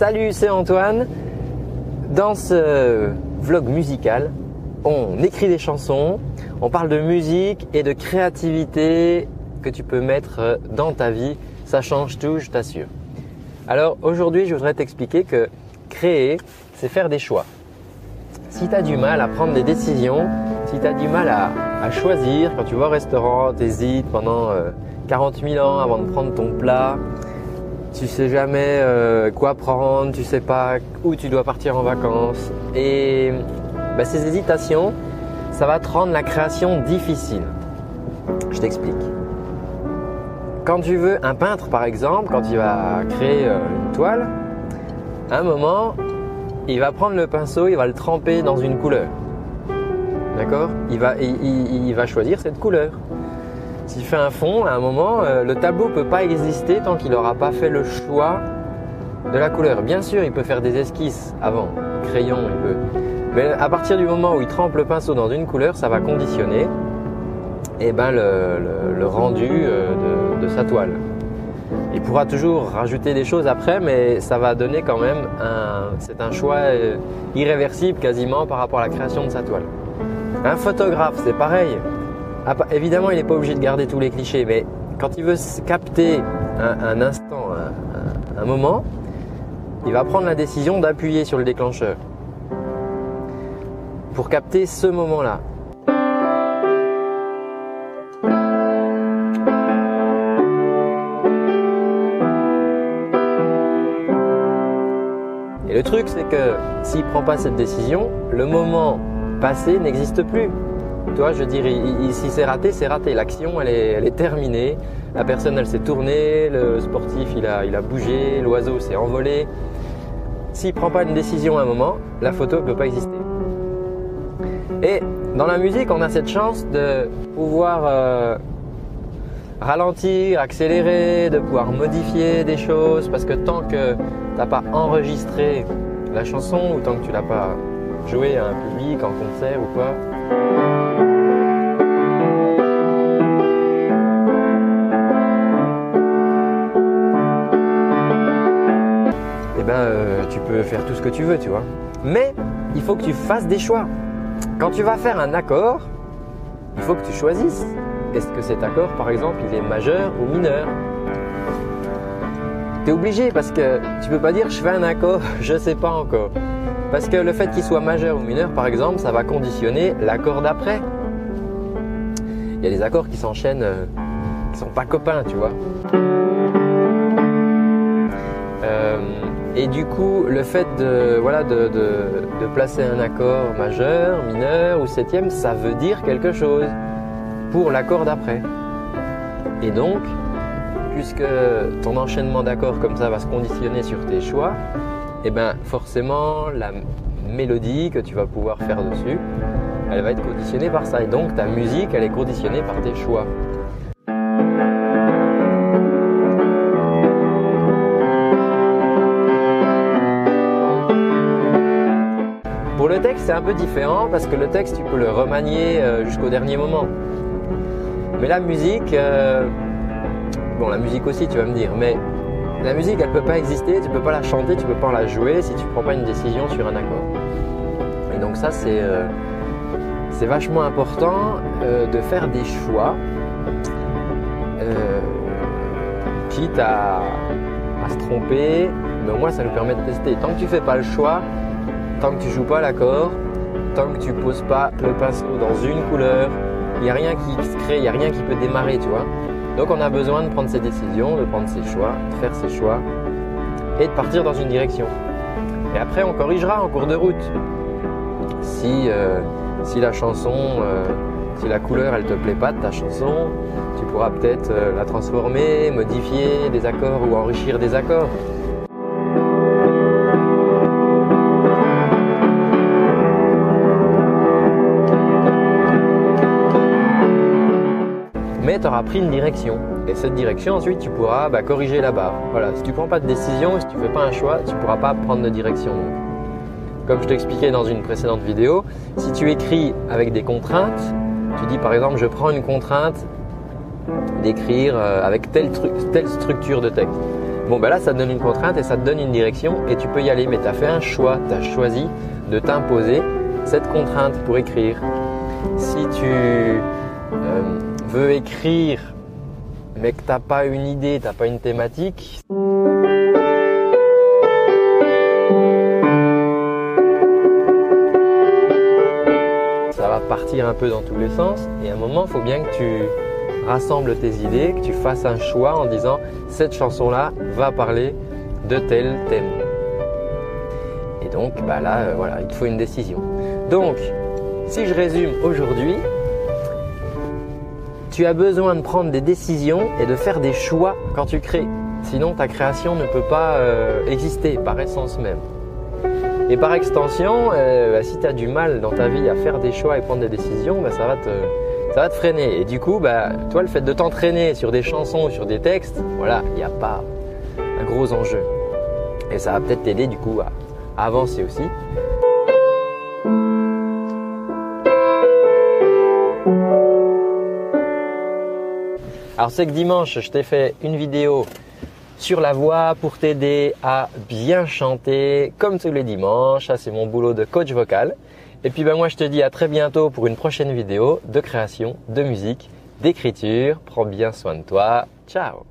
Salut, c'est Antoine. Dans ce vlog musical, on écrit des chansons, on parle de musique et de créativité que tu peux mettre dans ta vie. Ça change tout, je t'assure. Alors aujourd'hui, je voudrais t'expliquer que créer, c'est faire des choix. Si tu as du mal à prendre des décisions, si tu as du mal à, choisir, quand tu vas au restaurant, tu hésites pendant 40 euh, 000 ans avant de prendre ton plat, tu sais jamais euh, quoi prendre, tu sais pas où tu dois partir en vacances. Et bah, ces hésitations, ça va te rendre la création difficile. Je t'explique. Quand tu veux un peintre par exemple, quand il va créer euh, une toile, à un moment, il va prendre le pinceau, il va le tremper dans une couleur. D'accord? Il va, il, va choisir cette couleur. S'il fait un fond, à un moment, euh, le tableau ne peut pas exister tant qu'il n'aura pas fait le choix de la couleur. Bien sûr, il peut faire des esquisses avant, crayon, il peut. Mais à partir du moment où il trempe le pinceau dans une couleur, ça va conditionner eh ben, le, rendu euh, de, sa toile. Il pourra toujours rajouter des choses après, mais ça va donner quand même un, c'est un choix euh, irréversible quasiment par rapport à la création de sa toile. Un photographe, c'est pareil. Ah, évidemment, il n'est pas obligé de garder tous les clichés, mais quand il veut capter un, instant, un, moment, il va prendre la décision d'appuyer sur le déclencheur pour capter ce moment-là. Et le truc, c'est que s'il ne prend pas cette décision, le moment passé n'existe plus. Toi, je dirais, si c'est raté, c'est raté. L'action, elle est, terminée. La personne, elle s'est tournée. Le sportif, il a, il a bougé. L'oiseau s'est envolé. S'il prend pas une décision à un moment, la photo ne peut pas exister. Et dans la musique, on a cette chance de pouvoir euh, ralentir, accélérer, de pouvoir modifier des choses. Parce que tant que tu n'as pas enregistré la chanson ou tant que tu l'as pas joué à un public, en concert ou quoi, peux faire tout ce que tu veux, tu vois. Mais il faut que tu fasses des choix. Quand tu vas faire un accord, il faut que tu choisisses. Est-ce que cet accord, par exemple, il est majeur ou mineur? Tu es obligé parce que tu peux pas dire je fais un accord, je sais pas encore. Parce que le fait qu'il soit majeur ou mineur, par exemple, ça va conditionner l'accord d'après. Il y a des accords qui s'enchaînent, euh, qui sont pas copains, tu vois. Euh, et du coup, le fait de, voilà, de, placer un accord majeur, mineur ou septième, ça veut dire quelque chose pour l'accord d'après. Et donc, puisque ton enchaînement d'accords comme ça va se conditionner sur tes choix, et eh ben forcément la mélodie que tu vas pouvoir faire dessus, elle va être conditionnée par ça. Et donc ta musique, elle est conditionnée par tes choix. Le texte, c'est un peu différent parce que le texte, tu peux le remanier euh, jusqu'au dernier moment. Mais la musique, euh, bon, la musique aussi, tu vas me dire, mais la musique, elle ne peut pas exister, tu ne peux pas la chanter, tu ne peux pas la jouer si tu ne prends pas une décision sur un accord. Et donc ça, c'est euh, vachement important euh, de faire des choix, quitte à, se tromper, mais au moins ça nous permet de tester. Tant que tu ne fais pas le choix, tant que tu joues pas l'accord, tant que tu poses pas le pinceau dans une couleur, il n'y a rien qui se crée, il n'y a rien qui peut démarrer, tu vois. Donc on a besoin de prendre ses décisions, de prendre ses choix, de faire ses choix et de partir dans une direction. Et après on corrigera en cours de route. Si, euh, la chanson, euh, si la couleur elle te plaît pas de ta chanson, tu pourras peut-être euh, la transformer, modifier des accords ou enrichir des accords. Tu auras pris une direction. Et cette direction, ensuite, tu pourras bah, corriger la barre. Voilà, si tu prends pas de décision, si tu fais pas un choix, tu pourras pas prendre de direction. Comme je t'expliquais dans une précédente vidéo, si tu écris avec des contraintes, tu dis par exemple, je prends une contrainte d'écrire euh, avec telle, telle structure de texte. Bon, ben là, ça te donne une contrainte et ça te donne une direction et tu peux y aller. Mais tu as fait un choix, tu as choisi de t'imposer cette contrainte pour écrire. Si tu euh, veux écrire mais que tu n'as pas une idée, tu n'as pas une thématique, ça va partir un peu dans tous les sens et à un moment, il faut bien que tu rassembles tes idées, que tu fasses un choix en disant cette chanson-là va parler de tel thème. Et donc bah là, euh, voilà, il te faut une décision. Donc, si je résume aujourd'hui, tu as besoin de prendre des décisions et de faire des choix quand tu crées. Sinon, ta création ne peut pas euh, exister par essence même. Et par extension, euh, bah, si tu as du mal dans ta vie à faire des choix et prendre des décisions, bah, ça, va te, freiner. Et du coup, bah, toi, le fait de t'entraîner sur des chansons ou sur des textes, voilà, il n'y a pas un gros enjeu. Et ça va peut-être t'aider du coup à avancer aussi. Alors c'est que dimanche, je t'ai fait une vidéo sur la voix pour t'aider à bien chanter comme tous les dimanches. Ça c'est mon boulot de coach vocal. Et puis ben moi je te dis à très bientôt pour une prochaine vidéo de création, de musique, d'écriture. Prends bien soin de toi. Ciao